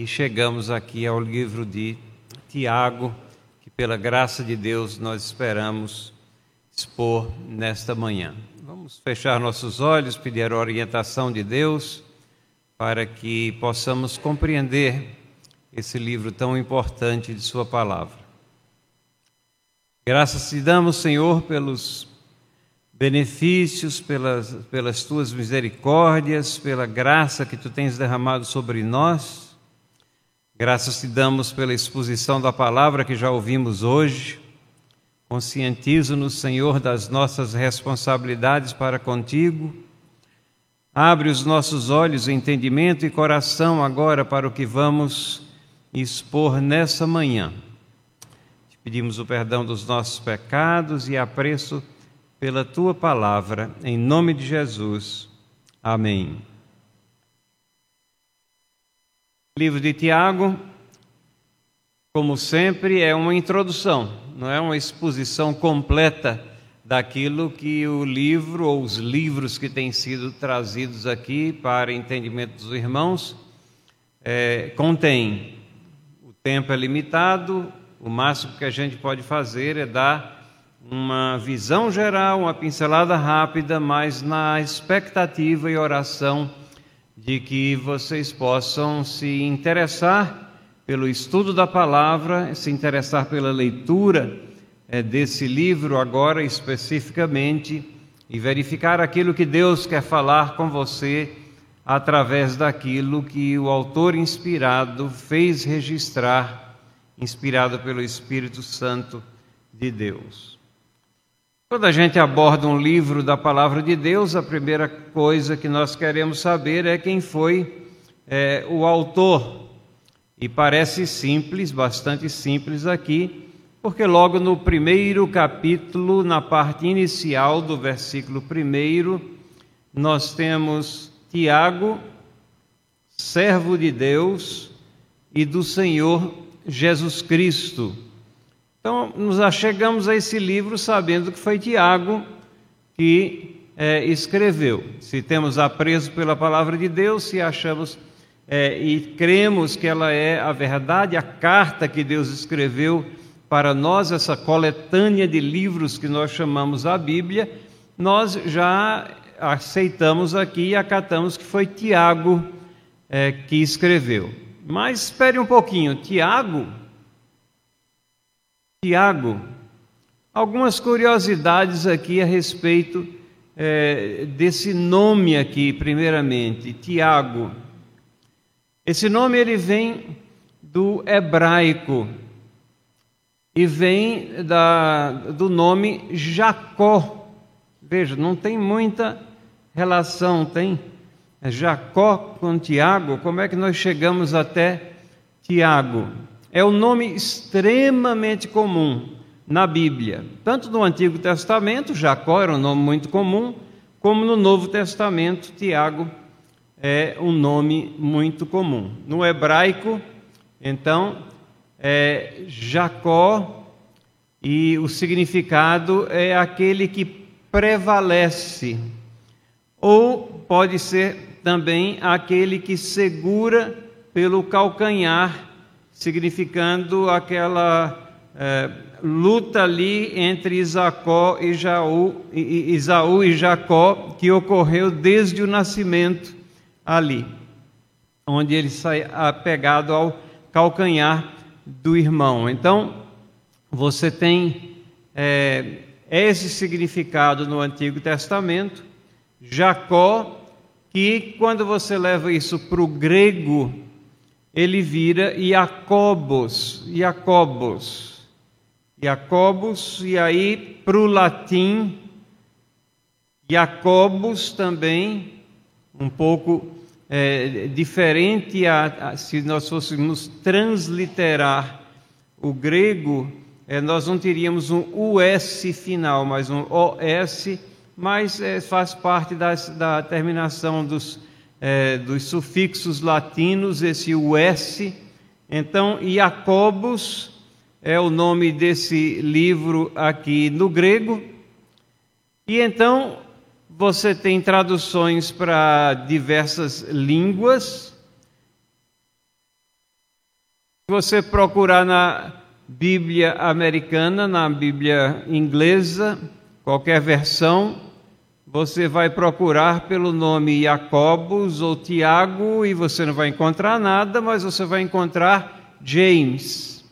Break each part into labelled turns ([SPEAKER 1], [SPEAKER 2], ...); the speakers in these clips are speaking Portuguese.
[SPEAKER 1] e chegamos aqui ao livro de Tiago, que pela graça de Deus nós esperamos expor nesta manhã. Vamos fechar nossos olhos, pedir a orientação de Deus para que possamos compreender esse livro tão importante de Sua palavra. Graças te damos, Senhor, pelos benefícios, pelas, pelas tuas misericórdias, pela graça que tu tens derramado sobre nós Graças te damos pela exposição da palavra que já ouvimos hoje. Conscientiza-nos, Senhor, das nossas responsabilidades para contigo. Abre os nossos olhos, entendimento e coração agora para o que vamos expor nessa manhã. Te pedimos o perdão dos nossos pecados e apreço pela tua palavra, em nome de Jesus. Amém. Livro de Tiago, como sempre, é uma introdução, não é uma exposição completa daquilo que o livro ou os livros que têm sido trazidos aqui para entendimento dos irmãos é, contém. O tempo é limitado, o máximo que a gente pode fazer é dar uma visão geral, uma pincelada rápida, mas na expectativa e oração de que vocês possam se interessar pelo estudo da palavra, se interessar pela leitura é, desse livro agora especificamente e verificar aquilo que Deus quer falar com você através daquilo que o autor inspirado fez registrar, inspirado pelo Espírito Santo de Deus. Quando a gente aborda um livro da palavra de Deus, a primeira coisa que nós queremos saber é quem foi é, o autor. E parece simples, bastante simples aqui, porque logo no primeiro capítulo, na parte inicial do versículo primeiro, nós temos Tiago, servo de Deus e do Senhor Jesus Cristo então, nos achegamos a esse livro sabendo que foi Tiago que é, escreveu. Se temos apreço pela palavra de Deus, se achamos é, e cremos que ela é a verdade, a carta que Deus escreveu para nós, essa coletânea de livros que nós chamamos a Bíblia, nós já aceitamos aqui e acatamos que foi Tiago é, que escreveu. Mas espere um pouquinho, Tiago Tiago, algumas curiosidades aqui a respeito é, desse nome aqui, primeiramente, Tiago. Esse nome ele vem do hebraico e vem da, do nome Jacó. Veja, não tem muita relação, tem Jacó com Tiago. Como é que nós chegamos até Tiago? É um nome extremamente comum na Bíblia. Tanto no Antigo Testamento, Jacó era um nome muito comum, como no Novo Testamento, Tiago é um nome muito comum. No hebraico, então, é Jacó, e o significado é aquele que prevalece, ou pode ser também aquele que segura pelo calcanhar significando aquela é, luta ali entre Isacó e Jaú, Isaú e Jacó, que ocorreu desde o nascimento ali, onde ele sai apegado ao calcanhar do irmão. Então, você tem é, esse significado no Antigo Testamento, Jacó, que quando você leva isso para o grego, ele vira Jacobos, Jacobos, Jacobos, e aí para o latim, Jacobos também, um pouco é, diferente, a, a, se nós fôssemos transliterar o grego, é, nós não teríamos um US final, mas um OS, mas é, faz parte das, da terminação dos é, dos sufixos latinos, esse US. Então, Jacobus é o nome desse livro aqui no grego. E então, você tem traduções para diversas línguas. Se você procurar na Bíblia americana, na Bíblia inglesa, qualquer versão, você vai procurar pelo nome Jacobus ou Tiago e você não vai encontrar nada, mas você vai encontrar James.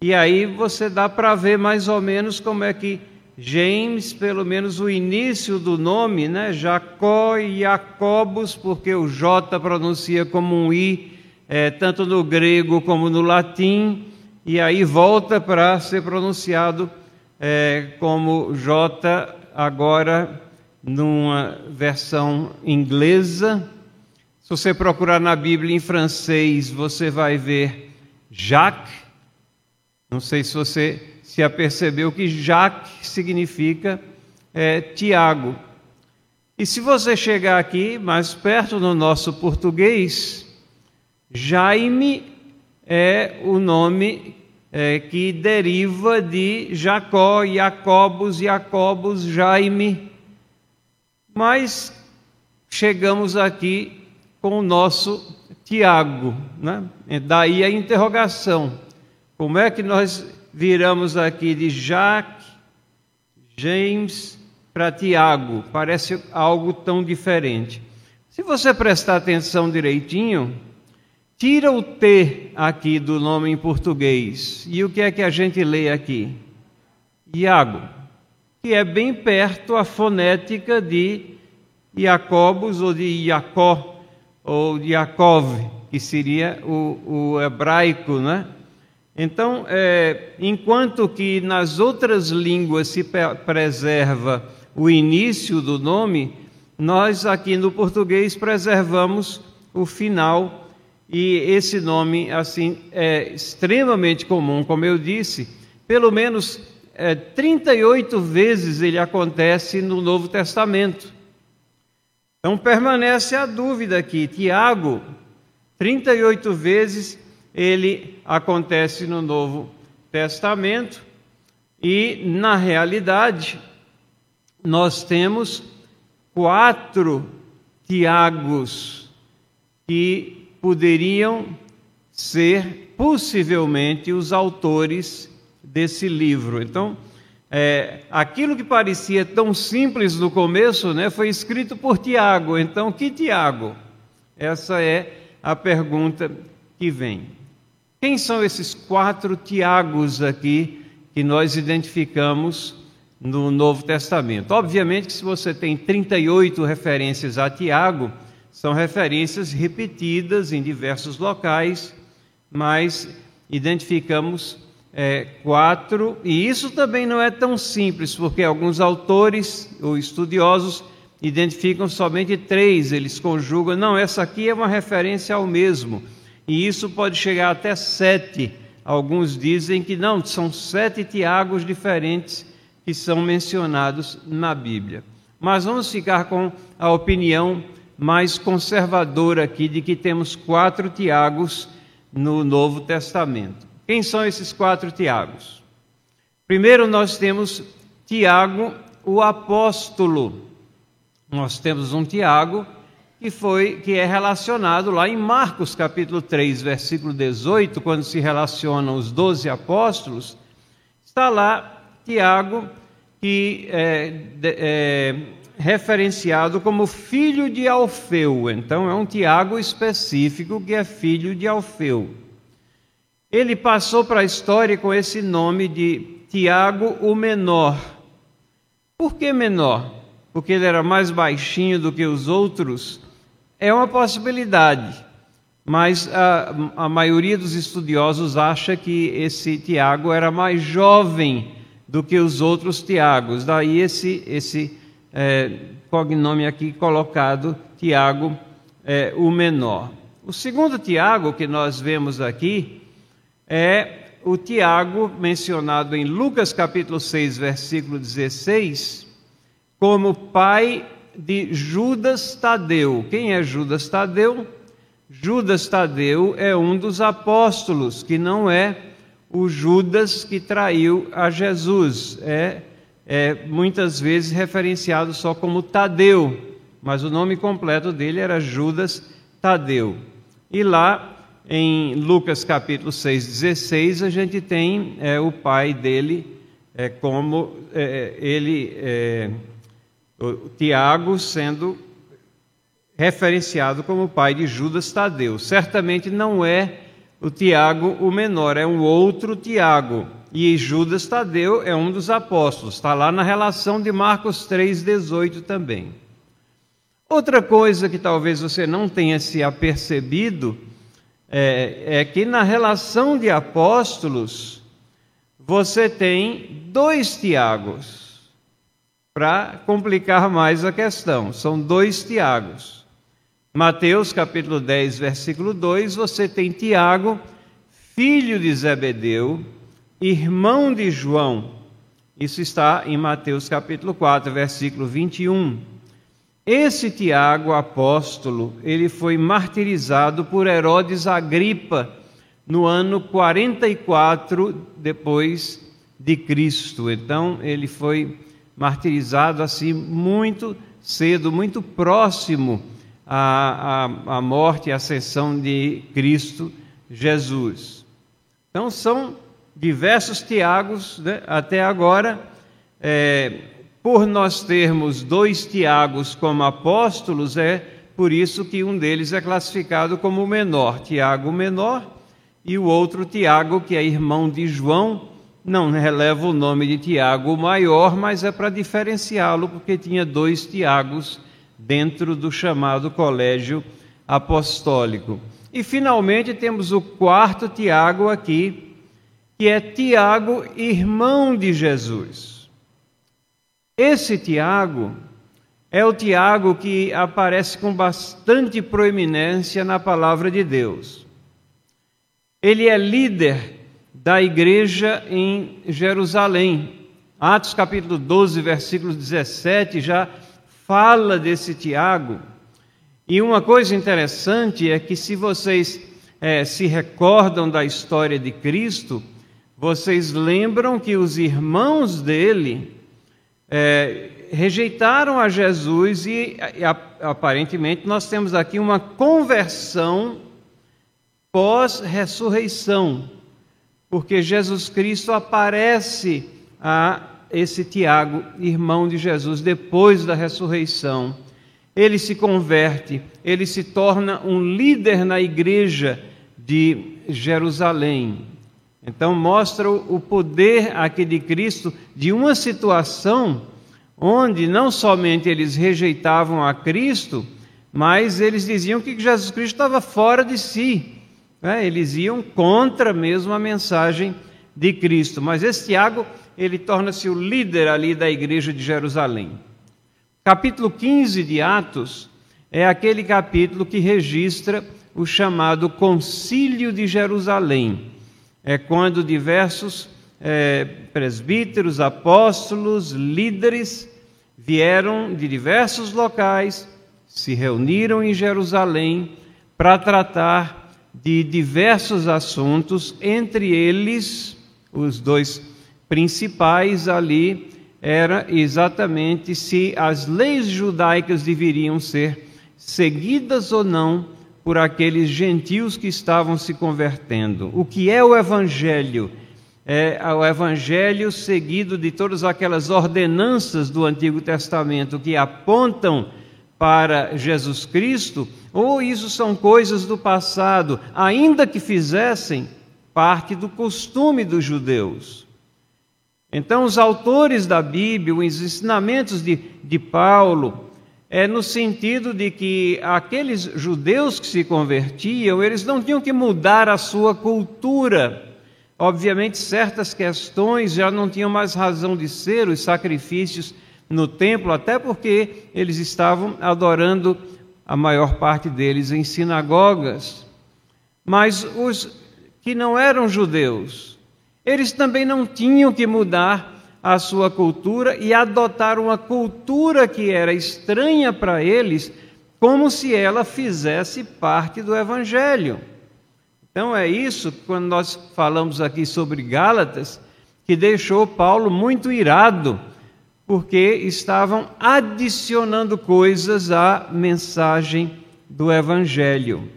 [SPEAKER 1] E aí você dá para ver mais ou menos como é que James, pelo menos o início do nome, né? Jacó e Jacobus, porque o J pronuncia como um I, é, tanto no grego como no latim, e aí volta para ser pronunciado é, como J agora numa versão inglesa. Se você procurar na Bíblia em francês, você vai ver Jacques. Não sei se você se apercebeu que Jacques significa é, Tiago. E se você chegar aqui mais perto no nosso português, Jaime é o nome é, que deriva de Jacó, Jacobus, Jacobus, Jaime. Mas chegamos aqui com o nosso Tiago, né? daí a interrogação: como é que nós viramos aqui de Jacques, James para Tiago? Parece algo tão diferente. Se você prestar atenção direitinho, Tira o T aqui do nome em português. E o que é que a gente lê aqui? Iago, que é bem perto a fonética de Jacobus ou de Jacó ou de Jacob, que seria o, o hebraico, né? Então, é, enquanto que nas outras línguas se preserva o início do nome, nós aqui no português preservamos o final e esse nome, assim, é extremamente comum, como eu disse, pelo menos é, 38 vezes ele acontece no Novo Testamento. Então permanece a dúvida aqui. Tiago, 38 vezes ele acontece no Novo Testamento, e na realidade, nós temos quatro Tiagos que poderiam ser possivelmente os autores desse livro. Então, é, aquilo que parecia tão simples no começo, né, foi escrito por Tiago. Então, que Tiago? Essa é a pergunta que vem. Quem são esses quatro Tiagos aqui que nós identificamos no Novo Testamento? Obviamente que se você tem 38 referências a Tiago, são referências repetidas em diversos locais, mas identificamos é, quatro, e isso também não é tão simples, porque alguns autores ou estudiosos identificam somente três, eles conjugam, não, essa aqui é uma referência ao mesmo, e isso pode chegar até sete. Alguns dizem que não, são sete Tiagos diferentes que são mencionados na Bíblia. Mas vamos ficar com a opinião mais conservadora aqui de que temos quatro Tiagos no Novo Testamento. Quem são esses quatro Tiagos? Primeiro nós temos Tiago, o apóstolo. Nós temos um Tiago que foi que é relacionado lá em Marcos capítulo 3, versículo 18, quando se relacionam os doze apóstolos, está lá Tiago que é, é, referenciado como filho de Alfeu. Então é um Tiago específico que é filho de Alfeu. Ele passou para a história com esse nome de Tiago o Menor. Por que menor? Porque ele era mais baixinho do que os outros? É uma possibilidade, mas a, a maioria dos estudiosos acha que esse Tiago era mais jovem do que os outros Tiagos. Daí esse, esse é, cognome aqui colocado, Tiago, é, o menor. O segundo Tiago que nós vemos aqui é o Tiago mencionado em Lucas capítulo 6, versículo 16, como pai de Judas Tadeu. Quem é Judas Tadeu? Judas Tadeu é um dos apóstolos, que não é o Judas que traiu a Jesus, é é muitas vezes referenciado só como Tadeu, mas o nome completo dele era Judas Tadeu. E lá em Lucas capítulo 6, 16, a gente tem é, o pai dele é, como é, ele, é, Tiago, sendo referenciado como pai de Judas Tadeu. Certamente não é o Tiago o menor, é um outro Tiago. E Judas Tadeu é um dos apóstolos, está lá na relação de Marcos 3,18 também. Outra coisa que talvez você não tenha se apercebido é, é que na relação de apóstolos você tem dois Tiagos, para complicar mais a questão, são dois Tiagos. Mateus capítulo 10, versículo 2, você tem Tiago, filho de Zebedeu, irmão de João. Isso está em Mateus capítulo 4, versículo 21. Esse Tiago, apóstolo, ele foi martirizado por Herodes Agripa no ano 44 depois de Cristo. Então, ele foi martirizado assim muito cedo, muito próximo à, à, à morte e ascensão de Cristo Jesus. Então, são diversos Tiagos né, até agora. É, por nós termos dois Tiagos como apóstolos, é por isso que um deles é classificado como o menor, Tiago menor, e o outro Tiago, que é irmão de João, não releva o nome de Tiago maior, mas é para diferenciá-lo, porque tinha dois Tiagos dentro do chamado colégio apostólico. E finalmente temos o quarto Tiago aqui, que é Tiago, irmão de Jesus. Esse Tiago é o Tiago que aparece com bastante proeminência na palavra de Deus. Ele é líder da igreja em Jerusalém. Atos capítulo 12, versículo 17 já fala desse Tiago. E uma coisa interessante é que, se vocês é, se recordam da história de Cristo, vocês lembram que os irmãos dele é, rejeitaram a Jesus e, aparentemente nós temos aqui uma conversão pós-ressurreição, porque Jesus Cristo aparece a esse Tiago, irmão de Jesus, depois da ressurreição. Ele se converte, ele se torna um líder na igreja de Jerusalém. Então, mostra o poder aqui de Cristo de uma situação onde não somente eles rejeitavam a Cristo, mas eles diziam que Jesus Cristo estava fora de si. Né? Eles iam contra mesmo a mensagem de Cristo. Mas esse Tiago, ele torna-se o líder ali da igreja de Jerusalém. Capítulo 15 de Atos é aquele capítulo que registra o chamado Concílio de Jerusalém é quando diversos é, presbíteros, apóstolos, líderes vieram de diversos locais, se reuniram em Jerusalém para tratar de diversos assuntos, entre eles os dois principais ali era exatamente se as leis judaicas deveriam ser seguidas ou não por aqueles gentios que estavam se convertendo. O que é o Evangelho? É o Evangelho seguido de todas aquelas ordenanças do Antigo Testamento que apontam para Jesus Cristo, ou isso são coisas do passado, ainda que fizessem parte do costume dos judeus. Então, os autores da Bíblia, os ensinamentos de, de Paulo, é no sentido de que aqueles judeus que se convertiam, eles não tinham que mudar a sua cultura. Obviamente, certas questões já não tinham mais razão de ser, os sacrifícios no templo, até porque eles estavam adorando a maior parte deles em sinagogas. Mas os que não eram judeus, eles também não tinham que mudar a sua cultura e adotar uma cultura que era estranha para eles, como se ela fizesse parte do Evangelho. Então é isso, quando nós falamos aqui sobre Gálatas, que deixou Paulo muito irado, porque estavam adicionando coisas à mensagem do Evangelho.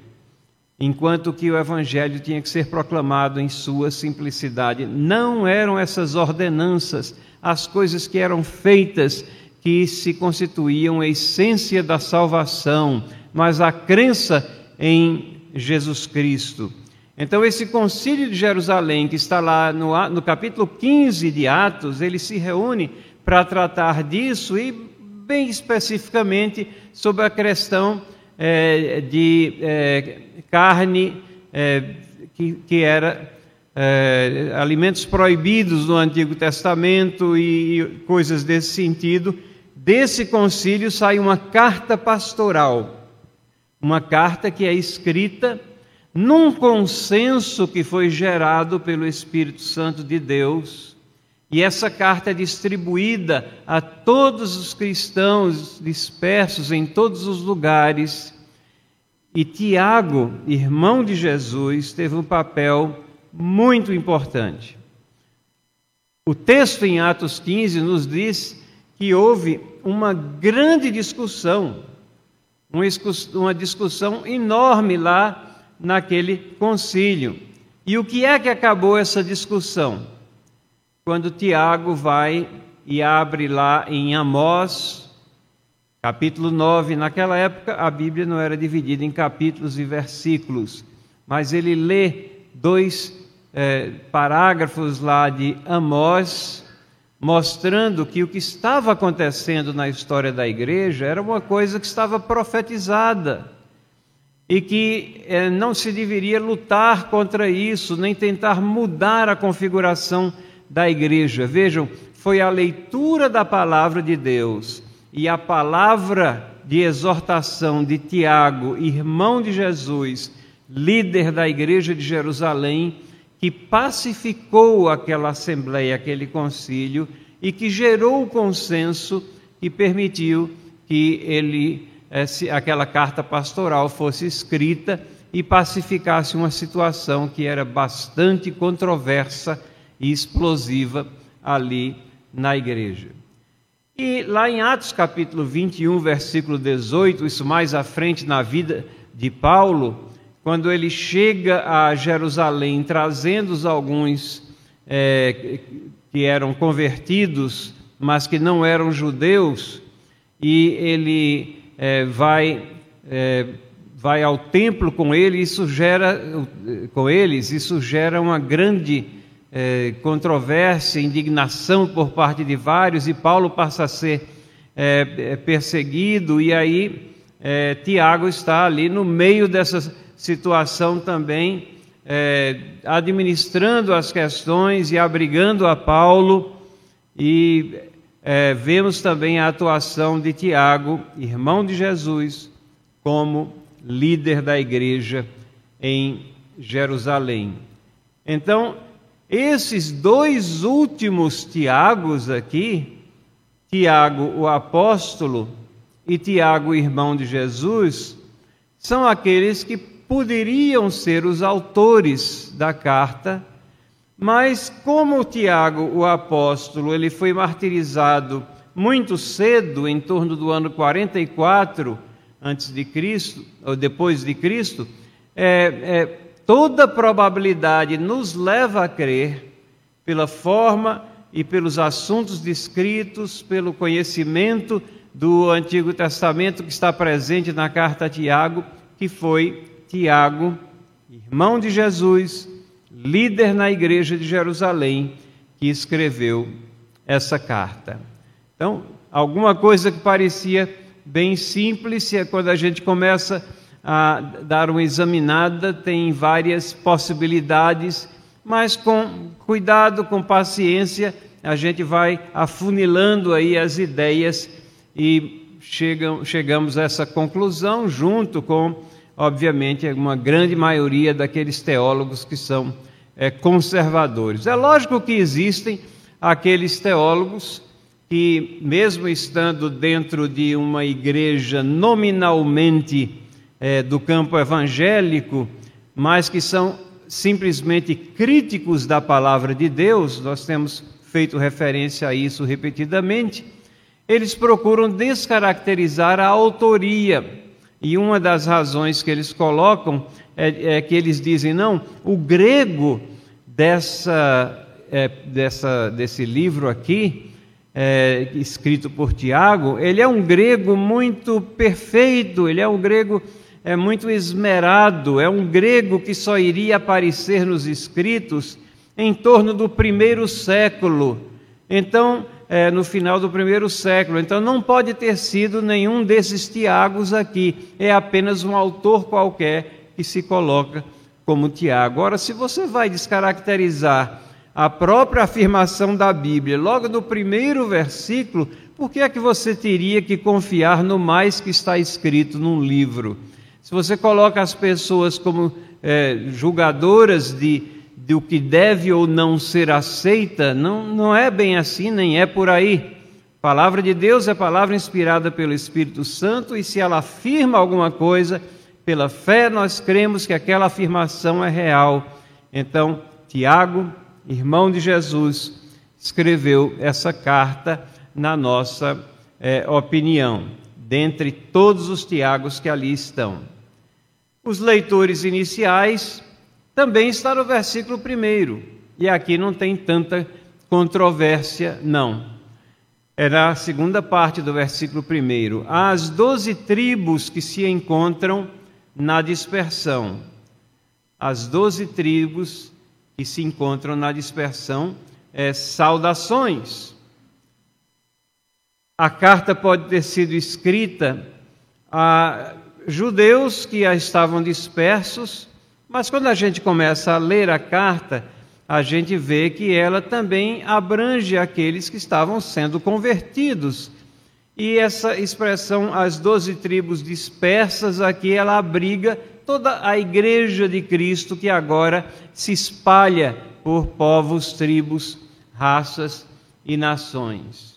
[SPEAKER 1] Enquanto que o evangelho tinha que ser proclamado em sua simplicidade. Não eram essas ordenanças as coisas que eram feitas que se constituíam a essência da salvação, mas a crença em Jesus Cristo. Então, esse concílio de Jerusalém, que está lá no, no capítulo 15 de Atos, ele se reúne para tratar disso e, bem especificamente, sobre a questão é, de é, carne é, que, que, era é, alimentos proibidos no Antigo Testamento e, e coisas desse sentido. Desse concílio sai uma carta pastoral, uma carta que é escrita num consenso que foi gerado pelo Espírito Santo de Deus. E essa carta é distribuída a todos os cristãos dispersos em todos os lugares. E Tiago, irmão de Jesus, teve um papel muito importante. O texto em Atos 15 nos diz que houve uma grande discussão, uma discussão enorme lá naquele concílio. E o que é que acabou essa discussão? Quando Tiago vai e abre lá em Amós, capítulo 9. Naquela época a Bíblia não era dividida em capítulos e versículos, mas ele lê dois é, parágrafos lá de Amós, mostrando que o que estava acontecendo na história da igreja era uma coisa que estava profetizada e que eh, não se deveria lutar contra isso, nem tentar mudar a configuração da igreja. Vejam, foi a leitura da palavra de Deus e a palavra de exortação de Tiago, irmão de Jesus, líder da igreja de Jerusalém, que pacificou aquela assembleia, aquele concílio e que gerou o consenso que permitiu que ele aquela carta pastoral fosse escrita e pacificasse uma situação que era bastante controversa e explosiva ali na igreja. E lá em Atos capítulo 21, versículo 18, isso mais à frente na vida de Paulo, quando ele chega a Jerusalém trazendo alguns é, que eram convertidos, mas que não eram judeus, e ele é, vai, é, vai ao templo com ele, isso gera, com eles, isso gera uma grande é, controvérsia, indignação por parte de vários, e Paulo passa a ser é, é, perseguido, e aí é, Tiago está ali no meio dessa situação também, administrando as questões e abrigando a Paulo, e é, vemos também a atuação de Tiago, irmão de Jesus, como líder da igreja em Jerusalém. Então, esses dois últimos Tiagos aqui, Tiago o apóstolo e Tiago irmão de Jesus, são aqueles que poderiam ser os autores da carta mas como Tiago, o apóstolo, ele foi martirizado muito cedo, em torno do ano 44 antes de Cristo, ou depois de Cristo, é, é, toda probabilidade nos leva a crer, pela forma e pelos assuntos descritos, pelo conhecimento do Antigo Testamento que está presente na carta a Tiago, que foi Tiago, irmão de Jesus, líder na igreja de Jerusalém, que escreveu essa carta. Então, alguma coisa que parecia bem simples, quando a gente começa a dar uma examinada, tem várias possibilidades, mas com cuidado, com paciência, a gente vai afunilando aí as ideias e chegam, chegamos a essa conclusão junto com, obviamente, uma grande maioria daqueles teólogos que são é, conservadores. É lógico que existem aqueles teólogos que, mesmo estando dentro de uma igreja nominalmente é, do campo evangélico, mas que são simplesmente críticos da palavra de Deus, nós temos feito referência a isso repetidamente, eles procuram descaracterizar a autoria. E uma das razões que eles colocam é, é que eles dizem: não, o grego dessa, é, dessa, desse livro aqui, é, escrito por Tiago, ele é um grego muito perfeito, ele é um grego é muito esmerado, é um grego que só iria aparecer nos escritos em torno do primeiro século. Então, é, no final do primeiro século. Então, não pode ter sido nenhum desses Tiagos aqui. É apenas um autor qualquer que se coloca como Tiago. Agora, se você vai descaracterizar a própria afirmação da Bíblia, logo no primeiro versículo, por que é que você teria que confiar no mais que está escrito num livro? Se você coloca as pessoas como é, julgadoras de, de o que deve ou não ser aceita, não, não é bem assim, nem é por aí. A palavra de Deus é palavra inspirada pelo Espírito Santo e se ela afirma alguma coisa, pela fé nós cremos que aquela afirmação é real. Então, Tiago, irmão de Jesus, escreveu essa carta na nossa é, opinião, dentre todos os Tiagos que ali estão. Os leitores iniciais também está no versículo 1, e aqui não tem tanta controvérsia, não. Era a segunda parte do versículo 1. As doze tribos que se encontram na dispersão. As doze tribos que se encontram na dispersão, é, saudações. A carta pode ter sido escrita a judeus que estavam dispersos, mas quando a gente começa a ler a carta, a gente vê que ela também abrange aqueles que estavam sendo convertidos. E essa expressão, as doze tribos dispersas, aqui ela abriga toda a igreja de Cristo que agora se espalha por povos, tribos, raças e nações.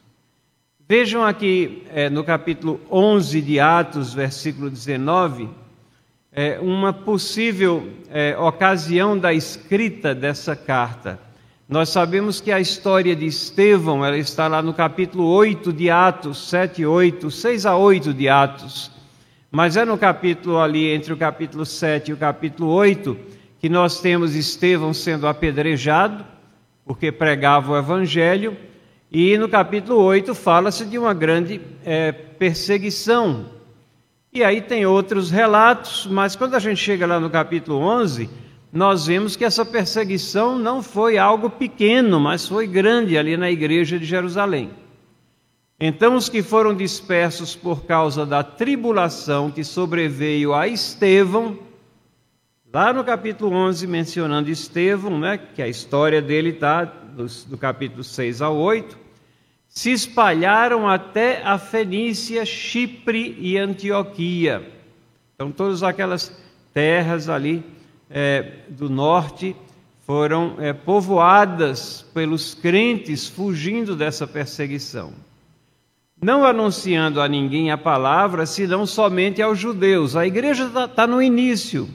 [SPEAKER 1] Vejam aqui é, no capítulo 11 de Atos, versículo 19, é, uma possível é, ocasião da escrita dessa carta. Nós sabemos que a história de Estevão, ela está lá no capítulo 8 de Atos, 7 e 8, 6 a 8 de Atos. Mas é no capítulo ali, entre o capítulo 7 e o capítulo 8, que nós temos Estevão sendo apedrejado, porque pregava o evangelho, e no capítulo 8 fala-se de uma grande é, perseguição. E aí tem outros relatos, mas quando a gente chega lá no capítulo 11, nós vemos que essa perseguição não foi algo pequeno, mas foi grande ali na igreja de Jerusalém. Então, os que foram dispersos por causa da tribulação que sobreveio a Estevão, lá no capítulo 11, mencionando Estevão, né, que a história dele está do capítulo 6 ao 8, se espalharam até a Fenícia, Chipre e Antioquia. Então, todas aquelas terras ali é, do norte foram é, povoadas pelos crentes fugindo dessa perseguição. Não anunciando a ninguém a palavra, senão somente aos judeus. A igreja está tá no início.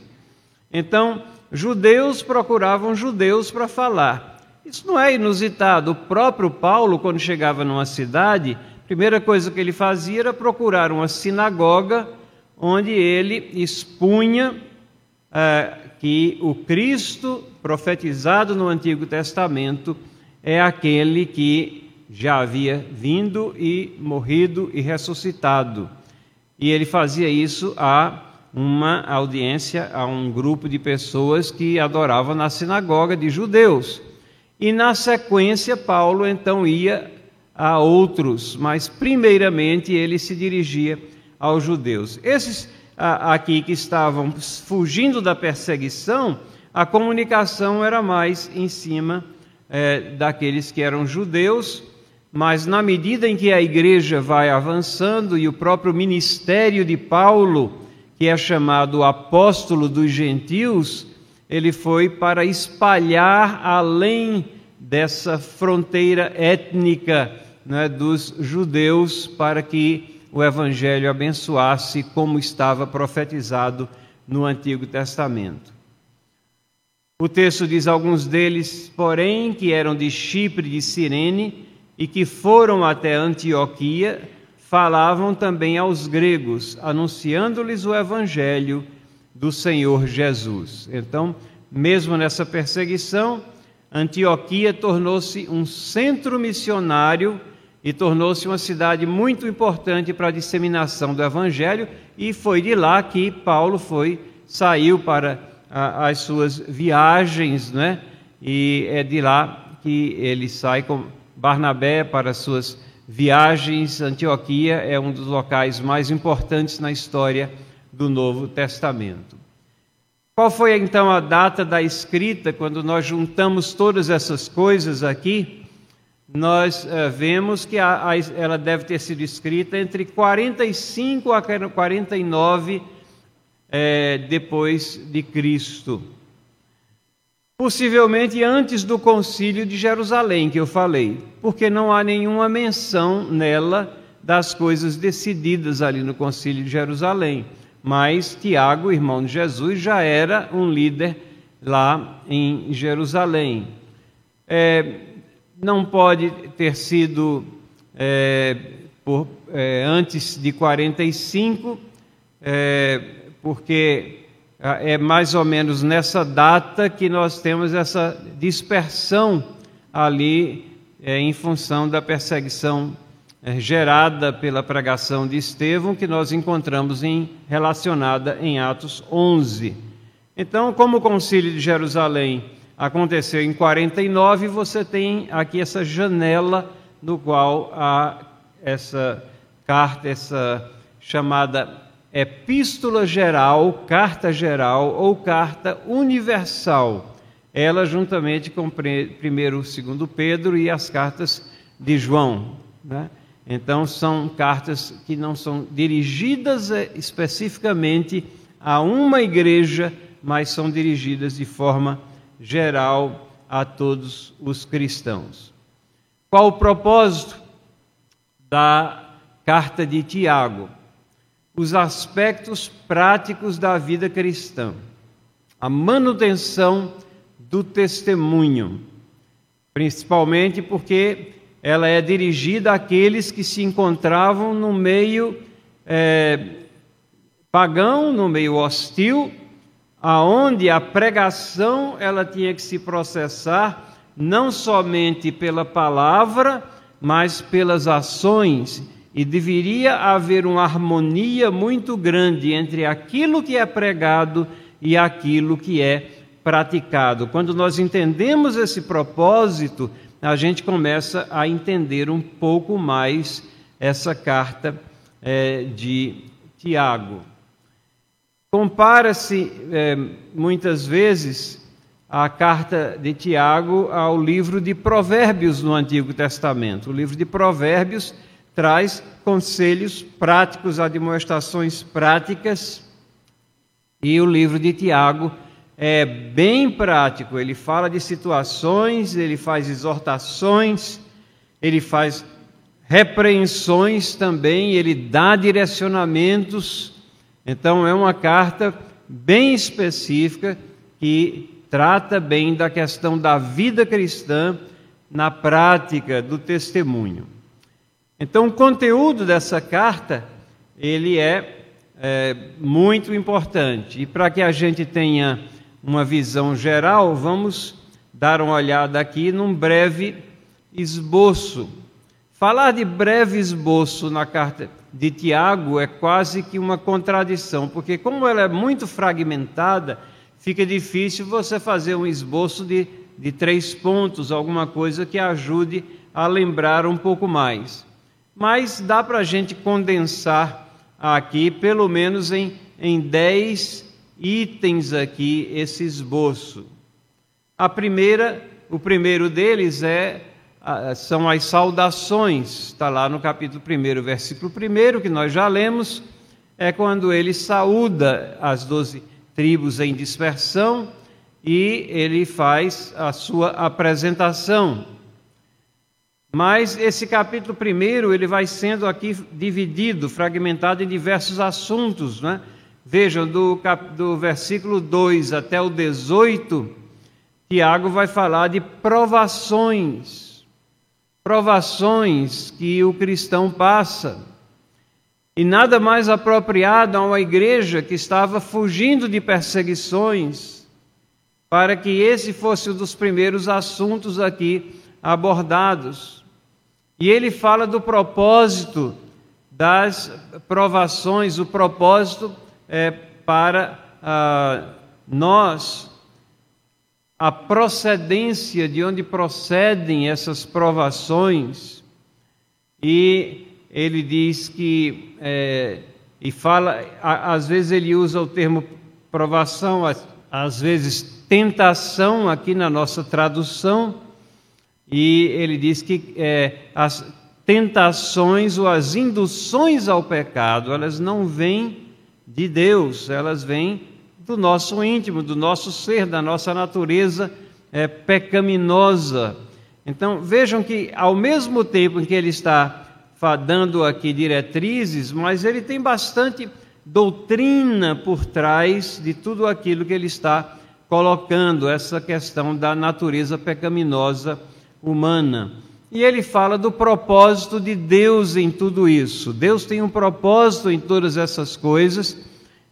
[SPEAKER 1] Então, judeus procuravam judeus para falar. Isso não é inusitado. O próprio Paulo, quando chegava numa cidade, a primeira coisa que ele fazia era procurar uma sinagoga onde ele expunha é, que o Cristo profetizado no Antigo Testamento é aquele que já havia vindo e morrido e ressuscitado. E ele fazia isso a uma audiência, a um grupo de pessoas que adoravam na sinagoga de judeus. E na sequência, Paulo então ia a outros, mas primeiramente ele se dirigia aos judeus. Esses aqui que estavam fugindo da perseguição, a comunicação era mais em cima é, daqueles que eram judeus, mas na medida em que a igreja vai avançando e o próprio ministério de Paulo, que é chamado apóstolo dos gentios, ele foi para espalhar além dessa fronteira étnica né, dos judeus, para que o evangelho abençoasse como estava profetizado no Antigo Testamento. O texto diz: alguns deles, porém, que eram de Chipre, de Cirene, e que foram até Antioquia, falavam também aos gregos, anunciando-lhes o evangelho do Senhor Jesus. Então, mesmo nessa perseguição, Antioquia tornou-se um centro missionário e tornou-se uma cidade muito importante para a disseminação do evangelho, e foi de lá que Paulo foi saiu para a, as suas viagens, né? E é de lá que ele sai com Barnabé para as suas viagens. Antioquia é um dos locais mais importantes na história do Novo Testamento. Qual foi então a data da escrita, quando nós juntamos todas essas coisas aqui? Nós uh, vemos que a, a, ela deve ter sido escrita entre 45 a 49 é, depois de Cristo. Possivelmente antes do concílio de Jerusalém, que eu falei, porque não há nenhuma menção nela das coisas decididas ali no concílio de Jerusalém mas Tiago, irmão de Jesus, já era um líder lá em Jerusalém. É, não pode ter sido é, por, é, antes de 45, é, porque é mais ou menos nessa data que nós temos essa dispersão ali é, em função da perseguição é, gerada pela pregação de Estevão, que nós encontramos em, relacionada em Atos 11. Então, como o concílio de Jerusalém aconteceu em 49, você tem aqui essa janela no qual há essa carta, essa chamada epístola geral, carta geral ou carta universal. Ela juntamente com primeiro, segundo Pedro e as cartas de João, né? Então, são cartas que não são dirigidas eh, especificamente a uma igreja, mas são dirigidas de forma geral a todos os cristãos. Qual o propósito da carta de Tiago? Os aspectos práticos da vida cristã, a manutenção do testemunho, principalmente porque ela é dirigida àqueles que se encontravam no meio é, pagão, no meio hostil, aonde a pregação ela tinha que se processar não somente pela palavra, mas pelas ações, e deveria haver uma harmonia muito grande entre aquilo que é pregado e aquilo que é praticado. Quando nós entendemos esse propósito, a gente começa a entender um pouco mais essa carta é, de Tiago. Compara-se é, muitas vezes a carta de Tiago ao livro de Provérbios no Antigo Testamento. O livro de Provérbios traz conselhos práticos, admoestações práticas, e o livro de Tiago é bem prático. Ele fala de situações, ele faz exortações, ele faz repreensões também, ele dá direcionamentos. Então, é uma carta bem específica que trata bem da questão da vida cristã na prática do testemunho. Então, o conteúdo dessa carta ele é, é muito importante e para que a gente tenha uma visão geral, vamos dar uma olhada aqui num breve esboço. Falar de breve esboço na carta de Tiago é quase que uma contradição, porque, como ela é muito fragmentada, fica difícil você fazer um esboço de, de três pontos, alguma coisa que ajude a lembrar um pouco mais. Mas dá para a gente condensar aqui, pelo menos em, em dez itens aqui esse esboço. A primeira, o primeiro deles é são as saudações, está lá no capítulo 1, versículo 1, que nós já lemos, é quando ele saúda as doze tribos em dispersão e ele faz a sua apresentação. Mas esse capítulo primeiro ele vai sendo aqui dividido, fragmentado em diversos assuntos, né? Vejam, do, cap... do versículo 2 até o 18, Tiago vai falar de provações, provações que o cristão passa. E nada mais apropriado a uma igreja que estava fugindo de perseguições, para que esse fosse um dos primeiros assuntos aqui abordados. E ele fala do propósito das provações, o propósito é para ah, nós, a procedência de onde procedem essas provações, e ele diz que, é, e fala, às vezes ele usa o termo provação, às vezes tentação aqui na nossa tradução, e ele diz que é, as tentações ou as induções ao pecado, elas não vêm de Deus, elas vêm do nosso íntimo, do nosso ser, da nossa natureza é, pecaminosa. Então vejam que, ao mesmo tempo em que ele está dando aqui diretrizes, mas ele tem bastante doutrina por trás de tudo aquilo que ele está colocando, essa questão da natureza pecaminosa humana. E ele fala do propósito de Deus em tudo isso. Deus tem um propósito em todas essas coisas,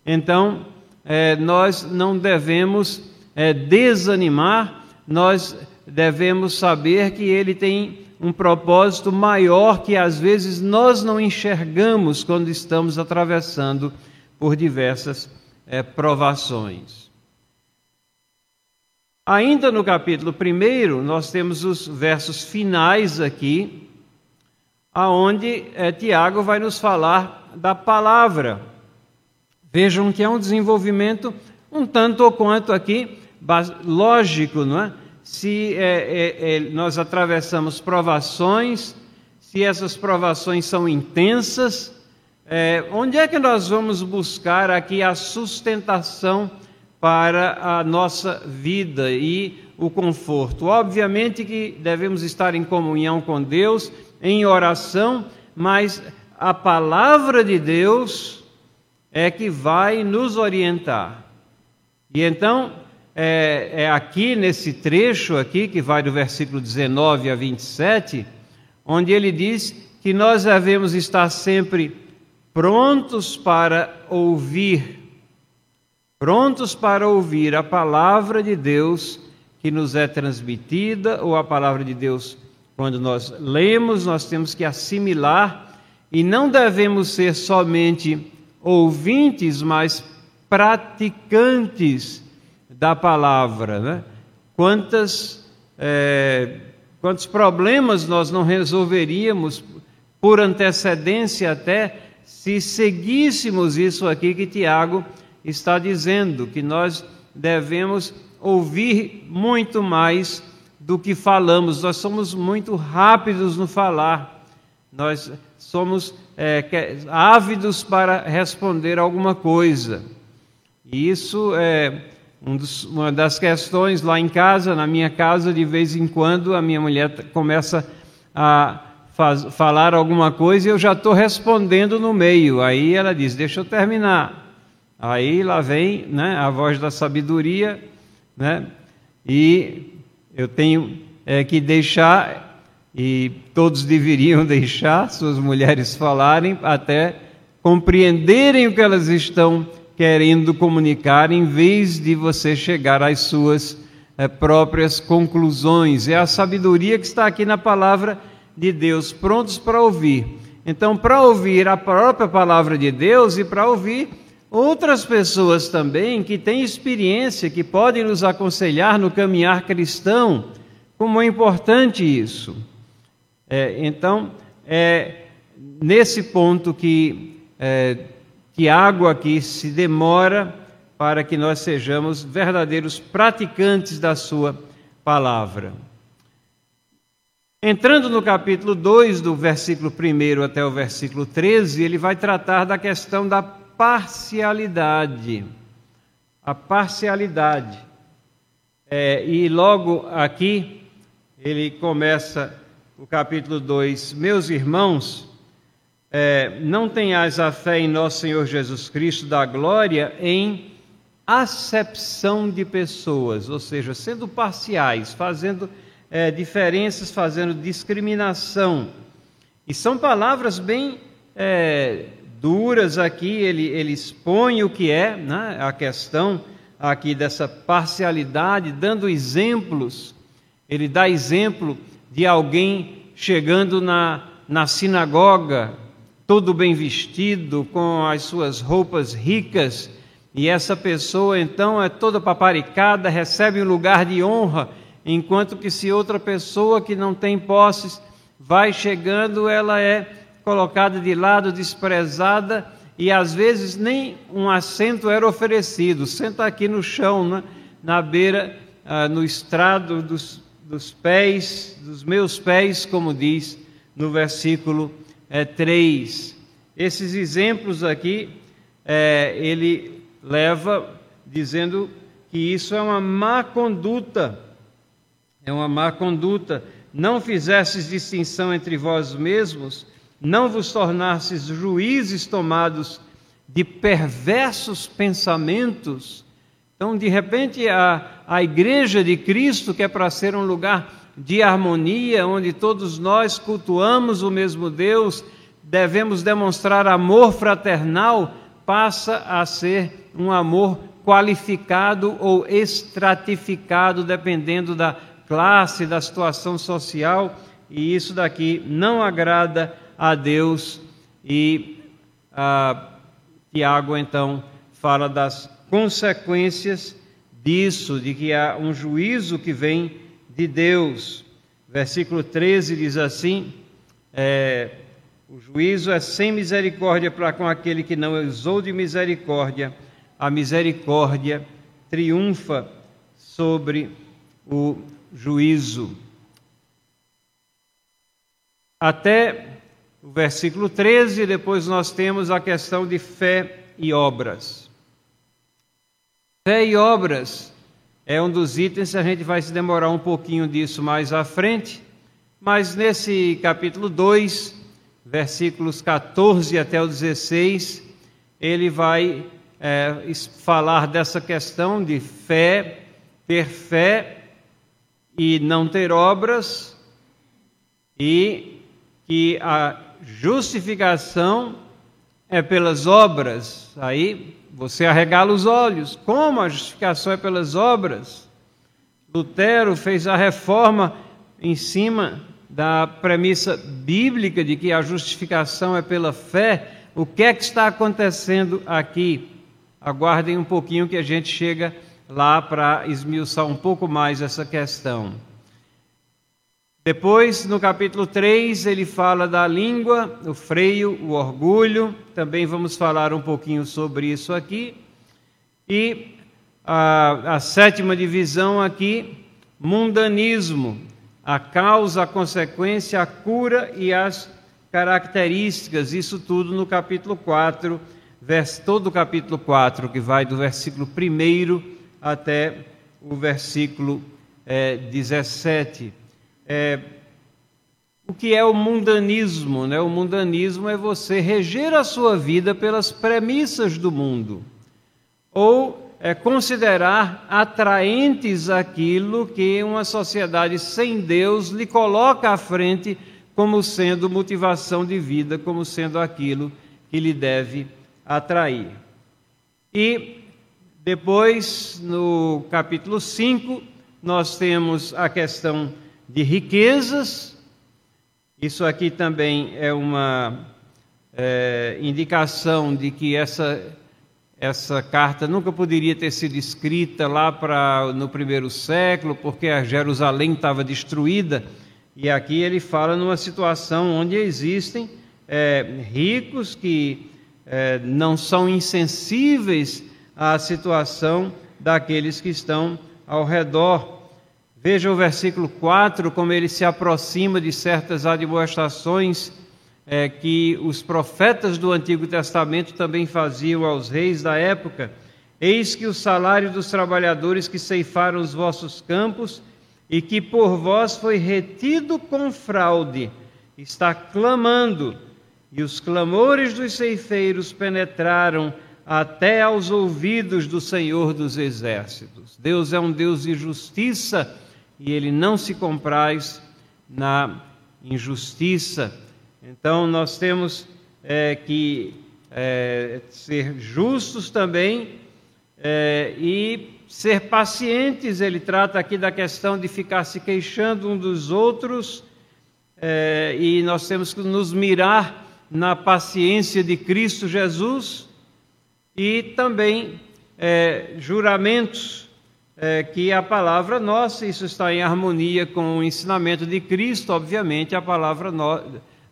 [SPEAKER 1] então é, nós não devemos é, desanimar, nós devemos saber que Ele tem um propósito maior que às vezes nós não enxergamos quando estamos atravessando por diversas é, provações. Ainda no capítulo 1, nós temos os versos finais aqui, aonde é, Tiago vai nos falar da palavra. Vejam que é um desenvolvimento um tanto ou quanto aqui lógico, não é? Se é, é, nós atravessamos provações, se essas provações são intensas, onde é que nós vamos buscar aqui a sustentação para a nossa vida e o conforto. Obviamente que devemos estar em comunhão com Deus, em oração, mas a palavra de Deus é que vai nos orientar. E então, é, é, aqui nesse trecho aqui, que vai do versículo 19 a 27, onde ele diz que nós devemos estar sempre prontos para ouvir prontos para ouvir a palavra de Deus que nos é transmitida, ou a palavra de Deus, quando nós lemos, nós temos que assimilar e não devemos ser somente ouvintes, mas praticantes da palavra. Né? Quantas, é, quantos problemas nós não resolveríamos por antecedência até se seguíssemos isso aqui que Tiago está dizendo que nós devemos ouvir muito mais do que falamos. Nós somos muito rápidos no falar, nós somos é, ávidos para responder alguma coisa. E isso é um dos, uma das questões lá em casa, na minha casa, de vez em quando a minha mulher começa a faz, falar alguma coisa e eu já estou respondendo no meio. Aí ela diz: Deixa eu terminar. Aí lá vem né, a voz da sabedoria, né, e eu tenho é, que deixar, e todos deveriam deixar suas mulheres falarem até compreenderem o que elas estão querendo comunicar, em vez de você chegar às suas é, próprias conclusões. É a sabedoria que está aqui na palavra de Deus, prontos para ouvir. Então, para ouvir a própria palavra de Deus e para ouvir Outras pessoas também que têm experiência, que podem nos aconselhar no caminhar cristão, como é importante isso. É, então, é nesse ponto que é, Tiago aqui se demora para que nós sejamos verdadeiros praticantes da sua palavra. Entrando no capítulo 2, do versículo 1 até o versículo 13, ele vai tratar da questão da parcialidade. A parcialidade. É, e logo aqui, ele começa o capítulo 2: Meus irmãos, é, não tenhais a fé em nosso Senhor Jesus Cristo da glória em acepção de pessoas, ou seja, sendo parciais, fazendo é, diferenças, fazendo discriminação. E são palavras bem é, duras aqui, ele, ele expõe o que é né, a questão aqui dessa parcialidade, dando exemplos. Ele dá exemplo de alguém chegando na, na sinagoga, todo bem vestido, com as suas roupas ricas, e essa pessoa então é toda paparicada, recebe um lugar de honra, enquanto que se outra pessoa que não tem posses vai chegando, ela é colocada de lado, desprezada, e às vezes nem um assento era oferecido. Senta aqui no chão, né? na beira, ah, no estrado dos, dos pés, dos meus pés, como diz no versículo é, 3. Esses exemplos aqui, é, ele leva dizendo que isso é uma má conduta, é uma má conduta. Não fizesses distinção entre vós mesmos, não vos tornasses juízes tomados de perversos pensamentos. Então, de repente, a, a igreja de Cristo, que é para ser um lugar de harmonia, onde todos nós cultuamos o mesmo Deus, devemos demonstrar amor fraternal, passa a ser um amor qualificado ou estratificado, dependendo da classe, da situação social, e isso daqui não agrada a Deus e ah, Tiago então fala das consequências disso, de que há um juízo que vem de Deus. Versículo 13 diz assim: é, o juízo é sem misericórdia para com aquele que não usou de misericórdia, a misericórdia triunfa sobre o juízo. Até o versículo 13, depois nós temos a questão de fé e obras. Fé e obras é um dos itens, a gente vai se demorar um pouquinho disso mais à frente, mas nesse capítulo 2, versículos 14 até o 16, ele vai é, falar dessa questão de fé, ter fé e não ter obras, e que a justificação é pelas obras. Aí você arregala os olhos. Como a justificação é pelas obras? Lutero fez a reforma em cima da premissa bíblica de que a justificação é pela fé. O que é que está acontecendo aqui? Aguardem um pouquinho que a gente chega lá para esmiuçar um pouco mais essa questão. Depois, no capítulo 3, ele fala da língua, o freio, o orgulho. Também vamos falar um pouquinho sobre isso aqui. E a, a sétima divisão aqui, mundanismo, a causa, a consequência, a cura e as características. Isso tudo no capítulo 4, vers, todo o capítulo 4, que vai do versículo 1 até o versículo é, 17. É, o que é o mundanismo? Né? O mundanismo é você reger a sua vida pelas premissas do mundo, ou é considerar atraentes aquilo que uma sociedade sem Deus lhe coloca à frente como sendo motivação de vida, como sendo aquilo que lhe deve atrair. E depois, no capítulo 5, nós temos a questão de riquezas. Isso aqui também é uma é, indicação de que essa, essa carta nunca poderia ter sido escrita lá para no primeiro século, porque a Jerusalém estava destruída. E aqui ele fala numa situação onde existem é, ricos que é, não são insensíveis à situação daqueles que estão ao redor. Veja o versículo 4, como ele se aproxima de certas admoestações é, que os profetas do Antigo Testamento também faziam aos reis da época. Eis que o salário dos trabalhadores que ceifaram os vossos campos e que por vós foi retido com fraude, está clamando, e os clamores dos ceifeiros penetraram até aos ouvidos do Senhor dos Exércitos. Deus é um Deus de justiça e ele não se compraz na injustiça. Então, nós temos é, que é, ser justos também é, e ser pacientes. Ele trata aqui da questão de ficar se queixando um dos outros é, e nós temos que nos mirar na paciência de Cristo Jesus e também é, juramentos é, que a palavra nossa, isso está em harmonia com o ensinamento de Cristo, obviamente a palavra no,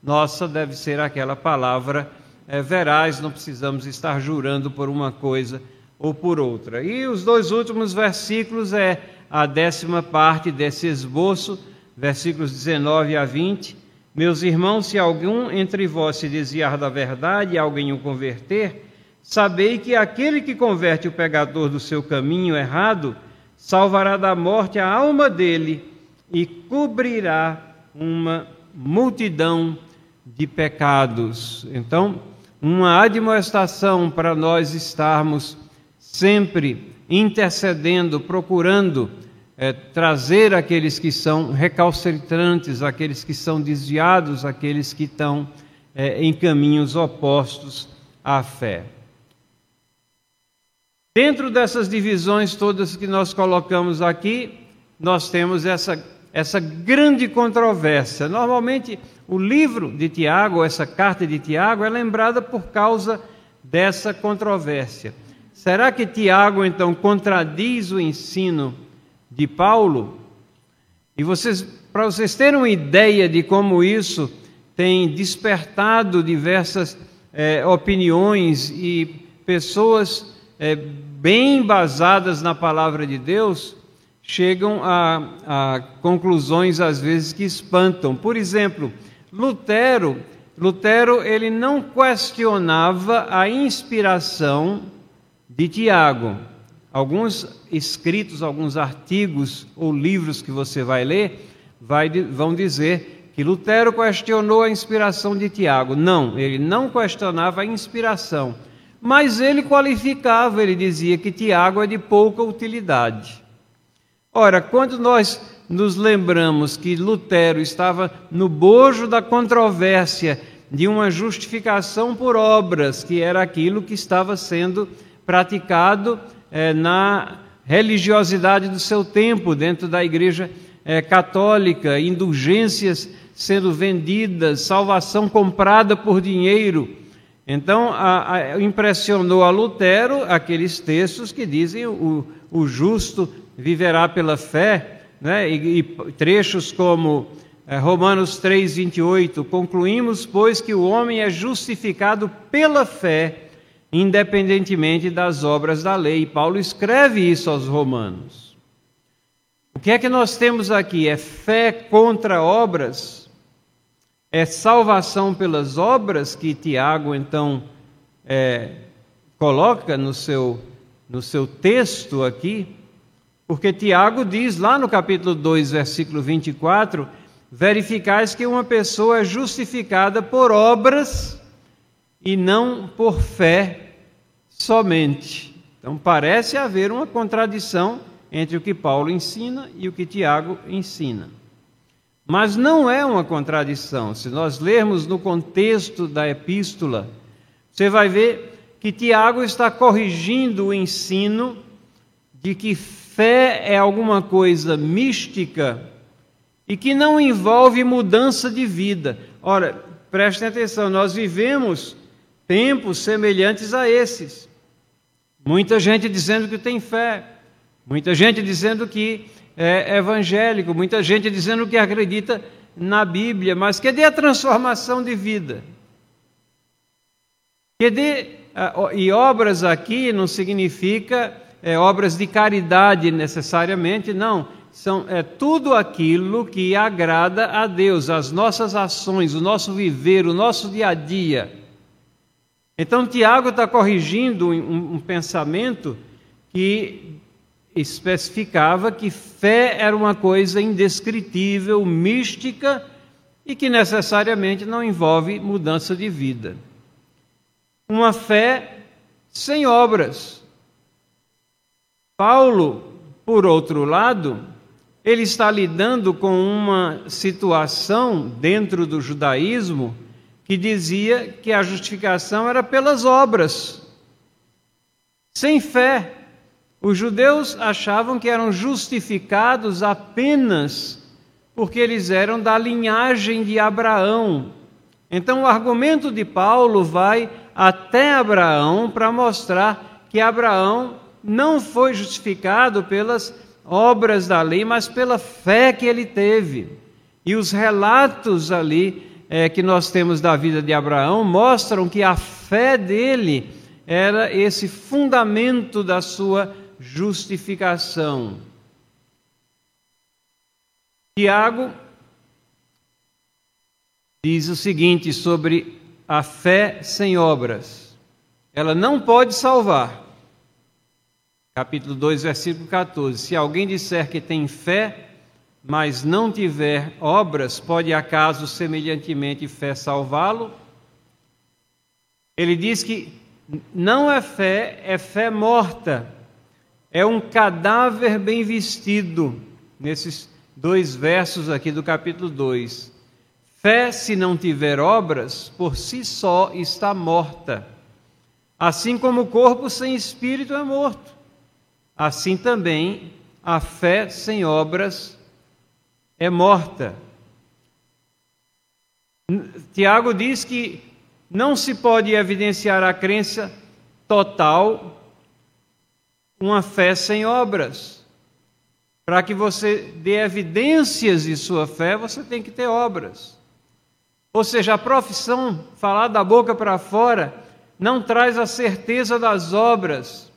[SPEAKER 1] nossa deve ser aquela palavra é, veraz, não precisamos estar jurando por uma coisa ou por outra. E os dois últimos versículos é a décima parte desse esboço, versículos 19 a 20. Meus irmãos, se algum entre vós se desviar da verdade e alguém o converter, sabei que aquele que converte o pecador do seu caminho errado, salvará da morte a alma dele e cobrirá uma multidão de pecados. Então, uma admoestação para nós estarmos sempre intercedendo, procurando é, trazer aqueles que são recalcitrantes, aqueles que são desviados, aqueles que estão é, em caminhos opostos à fé. Dentro dessas divisões todas que nós colocamos aqui, nós temos essa, essa grande controvérsia. Normalmente, o livro de Tiago, essa carta de Tiago, é lembrada por causa dessa controvérsia. Será que Tiago então contradiz o ensino de Paulo? E vocês, para vocês terem uma ideia de como isso tem despertado diversas é, opiniões e pessoas é, bem embasadas na palavra de Deus chegam a, a conclusões às vezes que espantam. Por exemplo, Lutero, Lutero ele não questionava a inspiração de Tiago. Alguns escritos, alguns artigos ou livros que você vai ler vai, vão dizer que Lutero questionou a inspiração de Tiago. Não, ele não questionava a inspiração, mas ele qualificava, ele dizia que Tiago é de pouca utilidade. Ora, quando nós nos lembramos que Lutero estava no bojo da controvérsia de uma justificação por obras, que era aquilo que estava sendo praticado é, na religiosidade do seu tempo, dentro da igreja é, católica, indulgências sendo vendidas, salvação comprada por dinheiro. Então, a, a, impressionou a Lutero aqueles textos que dizem o, o justo viverá pela fé, né? e, e trechos como é, Romanos 3, 28, concluímos, pois, que o homem é justificado pela fé, independentemente das obras da lei. Paulo escreve isso aos Romanos. O que é que nós temos aqui? É fé contra obras? É salvação pelas obras que Tiago, então, é, coloca no seu, no seu texto aqui? Porque Tiago diz lá no capítulo 2, versículo 24: verificais que uma pessoa é justificada por obras e não por fé somente. Então parece haver uma contradição entre o que Paulo ensina e o que Tiago ensina. Mas não é uma contradição. Se nós lermos no contexto da epístola, você vai ver que Tiago está corrigindo o ensino de que fé é alguma coisa mística e que não envolve mudança de vida. Ora, prestem atenção, nós vivemos tempos semelhantes a esses. Muita gente dizendo que tem fé, muita gente dizendo que é evangélico, muita gente dizendo que acredita na Bíblia, mas cadê a transformação de vida? Cadê, e obras aqui não significa é, obras de caridade necessariamente, não. São é, tudo aquilo que agrada a Deus, as nossas ações, o nosso viver, o nosso dia a dia. Então, Tiago está corrigindo um, um pensamento que especificava que fé era uma coisa indescritível, mística e que necessariamente não envolve mudança de vida. Uma fé sem obras. Paulo, por outro lado, ele está lidando com uma situação dentro do judaísmo que dizia que a justificação era pelas obras. Sem fé, os judeus achavam que eram justificados apenas porque eles eram da linhagem de Abraão. Então, o argumento de Paulo vai até Abraão para mostrar que Abraão não foi justificado pelas obras da lei, mas pela fé que ele teve. E os relatos ali é, que nós temos da vida de Abraão mostram que a fé dele era esse fundamento da sua justificação. Tiago diz o seguinte sobre a fé sem obras: ela não pode salvar. Capítulo 2, versículo 14: Se alguém disser que tem fé, mas não tiver obras, pode acaso semelhantemente fé salvá-lo? Ele diz que não é fé, é fé morta, é um cadáver bem vestido, nesses dois versos aqui do capítulo 2. Fé, se não tiver obras, por si só está morta. Assim como o corpo sem espírito é morto, assim também a fé sem obras é morta. Tiago diz que não se pode evidenciar a crença total uma fé sem obras. Para que você dê evidências de sua fé, você tem que ter obras. Ou seja, a profissão, falar da boca para fora, não traz a certeza das obras.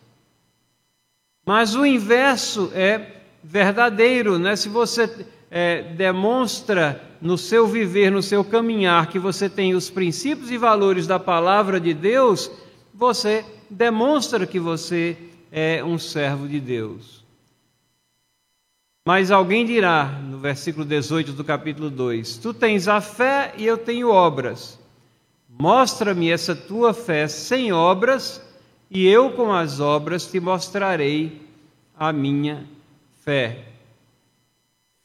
[SPEAKER 1] Mas o inverso é verdadeiro, né? Se você é, demonstra no seu viver, no seu caminhar, que você tem os princípios e valores da palavra de Deus, você demonstra que você é um servo de Deus. Mas alguém dirá, no versículo 18 do capítulo 2: Tu tens a fé e eu tenho obras. Mostra-me essa tua fé sem obras, e eu com as obras te mostrarei a minha fé.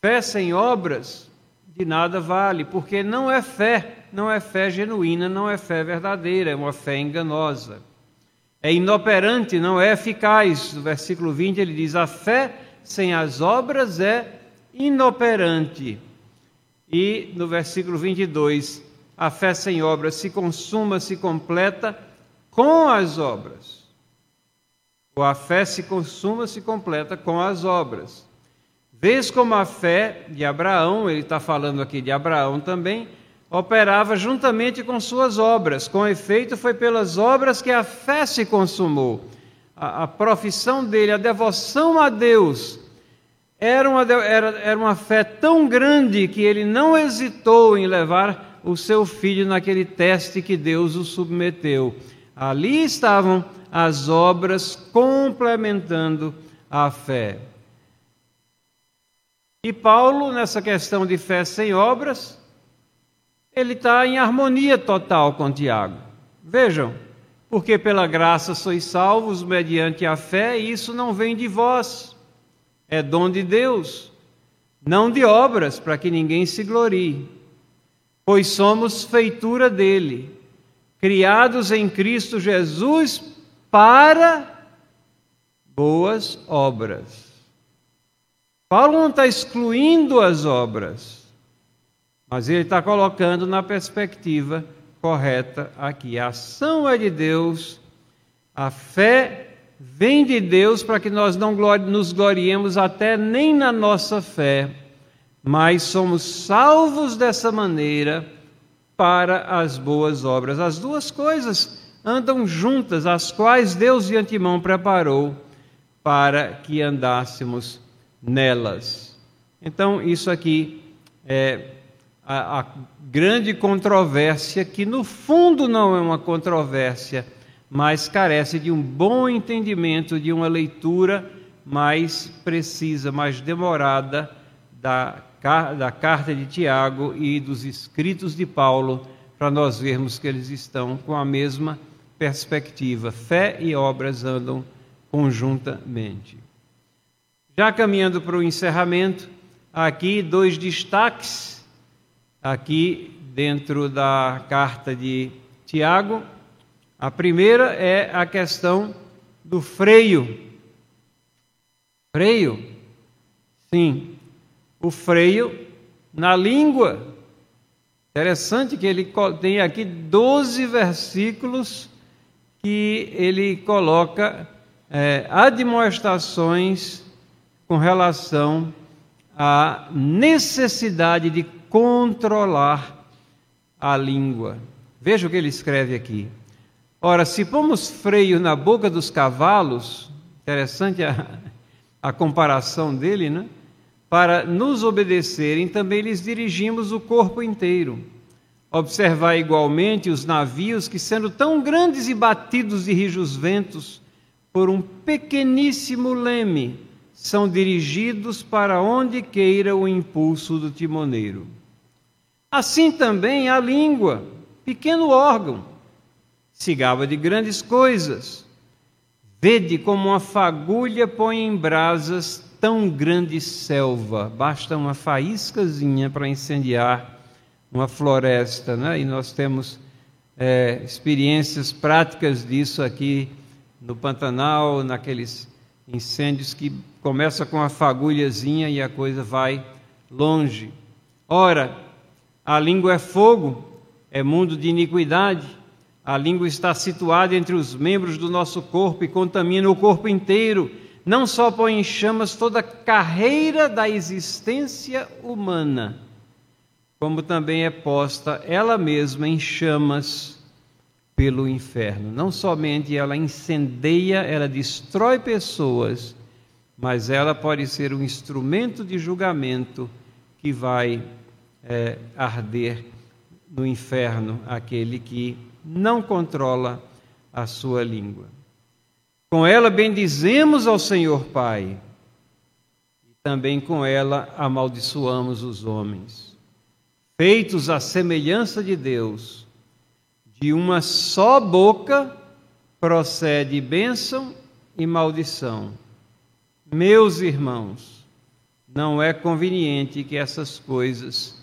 [SPEAKER 1] Fé sem obras de nada vale, porque não é fé, não é fé genuína, não é fé verdadeira, é uma fé enganosa. É inoperante, não é eficaz. No versículo 20 ele diz: A fé sem as obras é inoperante. E no versículo 22, a fé sem obras se consuma, se completa com as obras. Ou a fé se consuma, se completa com as obras. Vês como a fé de Abraão, ele está falando aqui de Abraão também, operava juntamente com suas obras. Com efeito, foi pelas obras que a fé se consumou. A, a profissão dele, a devoção a Deus, era uma, era, era uma fé tão grande que ele não hesitou em levar o seu filho naquele teste que Deus o submeteu. Ali estavam as obras complementando a fé. E Paulo, nessa questão de fé sem obras, ele está em harmonia total com Tiago. Vejam, porque pela graça sois salvos mediante a fé, e isso não vem de vós, é dom de Deus, não de obras, para que ninguém se glorie. Pois somos feitura dele, criados em Cristo Jesus para boas obras Paulo não está excluindo as obras, mas ele está colocando na perspectiva correta aqui. A ação é de Deus, a fé vem de Deus para que nós não nos gloriemos até nem na nossa fé, mas somos salvos dessa maneira para as boas obras. As duas coisas andam juntas, as quais Deus de antemão preparou para que andássemos nelas. Então, isso aqui é a, a, grande controvérsia, que no fundo não é uma controvérsia, mas carece de um bom entendimento, de uma leitura mais precisa, mais demorada da, da carta de Tiago e dos escritos de Paulo, para nós vermos que eles estão com a mesma perspectiva. Fé e obras andam conjuntamente. Já caminhando para o encerramento, aqui dois destaques aqui dentro da carta de Tiago. A primeira é a questão do freio. Freio? Sim, o freio na língua. Interessante que ele tem aqui 12 versículos que ele coloca é, admoestações com relação à necessidade de controlar a língua. Veja o que ele escreve aqui. Ora, se pomos freio na boca dos cavalos, interessante a, a comparação dele, né? Para nos obedecerem, também lhes dirigimos o corpo inteiro. Observar igualmente os navios que, sendo tão grandes e batidos de rijos ventos, por um pequeníssimo leme, são dirigidos para onde queira o impulso do timoneiro. Assim também a língua, pequeno órgão, se gaba de grandes coisas. Vede como uma fagulha põe em brasas tão grande selva. Basta uma faíscazinha para incendiar uma floresta, né? E nós temos é, experiências práticas disso aqui no Pantanal, naqueles incêndios que começa com uma fagulhazinha e a coisa vai longe. Ora, a língua é fogo, é mundo de iniquidade. A língua está situada entre os membros do nosso corpo e contamina o corpo inteiro. Não só põe em chamas toda a carreira da existência humana, como também é posta ela mesma em chamas pelo inferno. Não somente ela incendeia, ela destrói pessoas, mas ela pode ser um instrumento de julgamento que vai é, arder no inferno aquele que não controla a sua língua. Com ela bendizemos ao Senhor Pai, e também com ela amaldiçoamos os homens. Feitos à semelhança de Deus, de uma só boca procede bênção e maldição. Meus irmãos, não é conveniente que essas coisas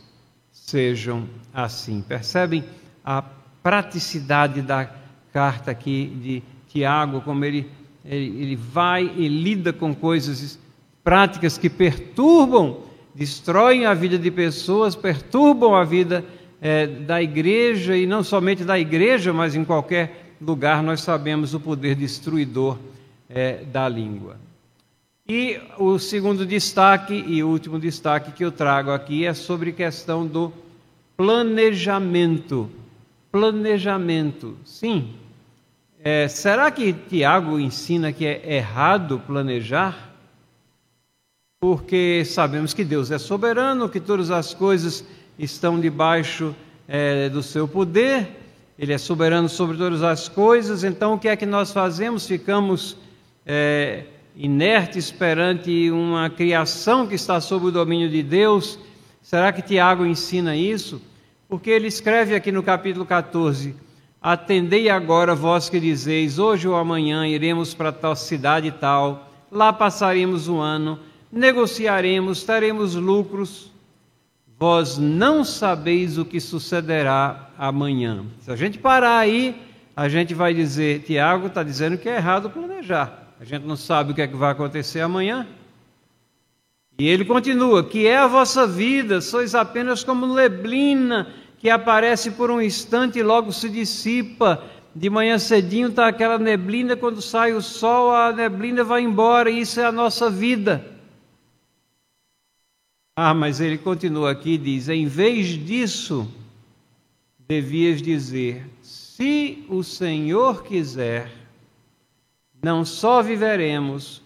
[SPEAKER 1] sejam assim. Percebem a praticidade da carta aqui de Tiago, como ele, ele, ele vai e lida com coisas práticas que perturbam, destroem a vida de pessoas, perturbam a vida é, da igreja, e não somente da igreja, mas em qualquer lugar nós sabemos o poder destruidor é, da língua. E o segundo destaque e último destaque que eu trago aqui é sobre questão do planejamento planejamento. Sim. É, será que Tiago ensina que é errado planejar? Porque sabemos que Deus é soberano, que todas as coisas estão debaixo é, do seu poder, Ele é soberano sobre todas as coisas, então o que é que nós fazemos? Ficamos é, inertes perante uma criação que está sob o domínio de Deus? Será que Tiago ensina isso? Porque ele escreve aqui no capítulo 14: Atendei agora vós que dizeis, hoje ou amanhã iremos para tal cidade tal, lá passaremos um ano, negociaremos, teremos lucros. Vós não sabeis o que sucederá amanhã. Se a gente parar aí, a gente vai dizer: Tiago está dizendo que é errado planejar. A gente não sabe o que é que vai acontecer amanhã. E ele continua: que é a vossa vida, sois apenas como neblina que aparece por um instante e logo se dissipa. De manhã cedinho está aquela neblina, quando sai o sol, a neblina vai embora, e isso é a nossa vida. Ah, mas ele continua aqui e diz: em vez disso, devias dizer: se o Senhor quiser, não só viveremos,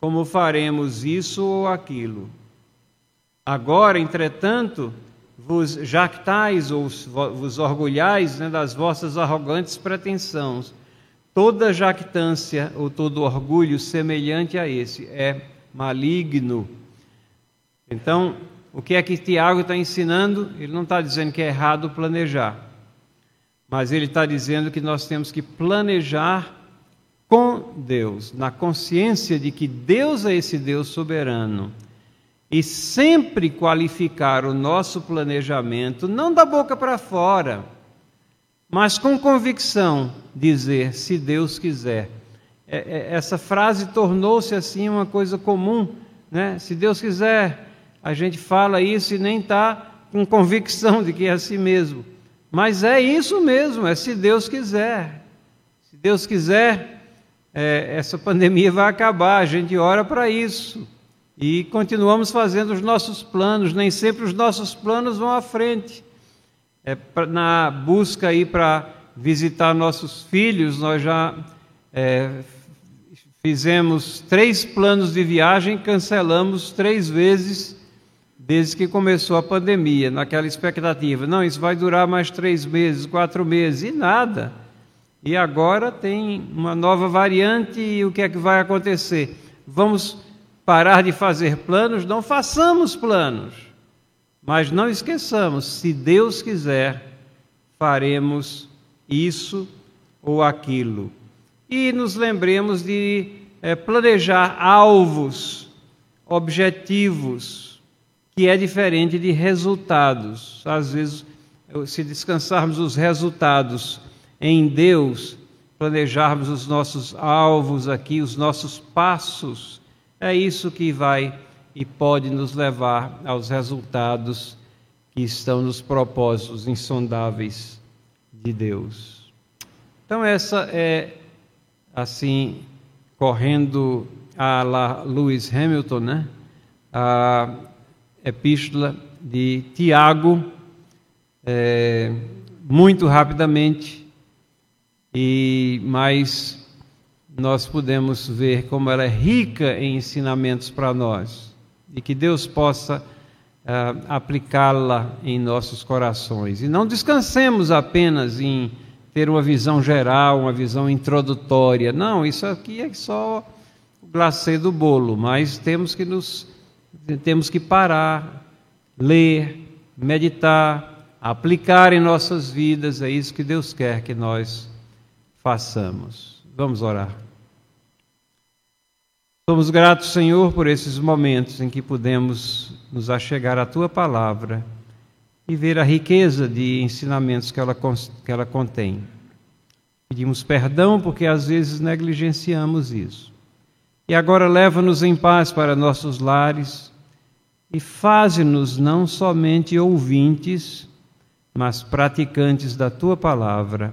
[SPEAKER 1] como faremos isso ou aquilo. Agora, entretanto, vos jactais ou vos orgulhais né, das vossas arrogantes pretensões. Toda jactância ou todo orgulho semelhante a esse é maligno. Então, o que é que Tiago está ensinando? Ele não está dizendo que é errado planejar, mas ele está dizendo que nós temos que planejar com Deus, na consciência de que Deus é esse Deus soberano e sempre qualificar o nosso planejamento, não da boca para fora, mas com convicção, dizer: se Deus quiser. É, é, essa frase tornou-se assim uma coisa comum, né? Se Deus quiser, a gente fala isso e nem está com convicção de que é assim mesmo. Mas é isso mesmo, é se Deus quiser. Se Deus quiser, é, essa pandemia vai acabar, a gente ora para isso. E continuamos fazendo os nossos planos, nem sempre os nossos planos vão à frente. É, na busca aí para visitar nossos filhos, nós já é, fizemos três planos de viagem, cancelamos três vezes desde que começou a pandemia, naquela expectativa. Não, isso vai durar mais três meses, quatro meses, e nada. E agora tem uma nova variante, e o que é que vai acontecer? Vamos parar de fazer planos, não façamos planos. Mas não esqueçamos, se Deus quiser, faremos isso ou aquilo. E nos lembremos de é, planejar alvos, objetivos, que é diferente de resultados. Às vezes, se descansarmos os resultados em Deus, planejarmos os nossos alvos aqui, os nossos passos, é isso que vai e pode nos levar aos resultados que estão nos propósitos insondáveis de Deus. Então, essa é, assim, correndo a Lewis Hamilton, né? a epístola de Tiago, é, muito rapidamente, e mais nós podemos ver como ela é rica em ensinamentos para nós e que Deus possa uh, aplicá-la em nossos corações. E não descansemos apenas em ter uma visão geral, uma visão introdutória. Não, isso aqui é só o glacê do bolo, mas temos que nos temos que parar, ler, meditar, aplicar em nossas vidas, é isso que Deus quer que nós façamos. Vamos orar. Somos gratos, Senhor, por esses momentos em que podemos nos achegar à tua palavra e ver a riqueza de ensinamentos que ela, que ela contém. Pedimos perdão porque às vezes negligenciamos isso. E agora leva-nos em paz para nossos lares e faze-nos não somente ouvintes, mas praticantes da tua palavra.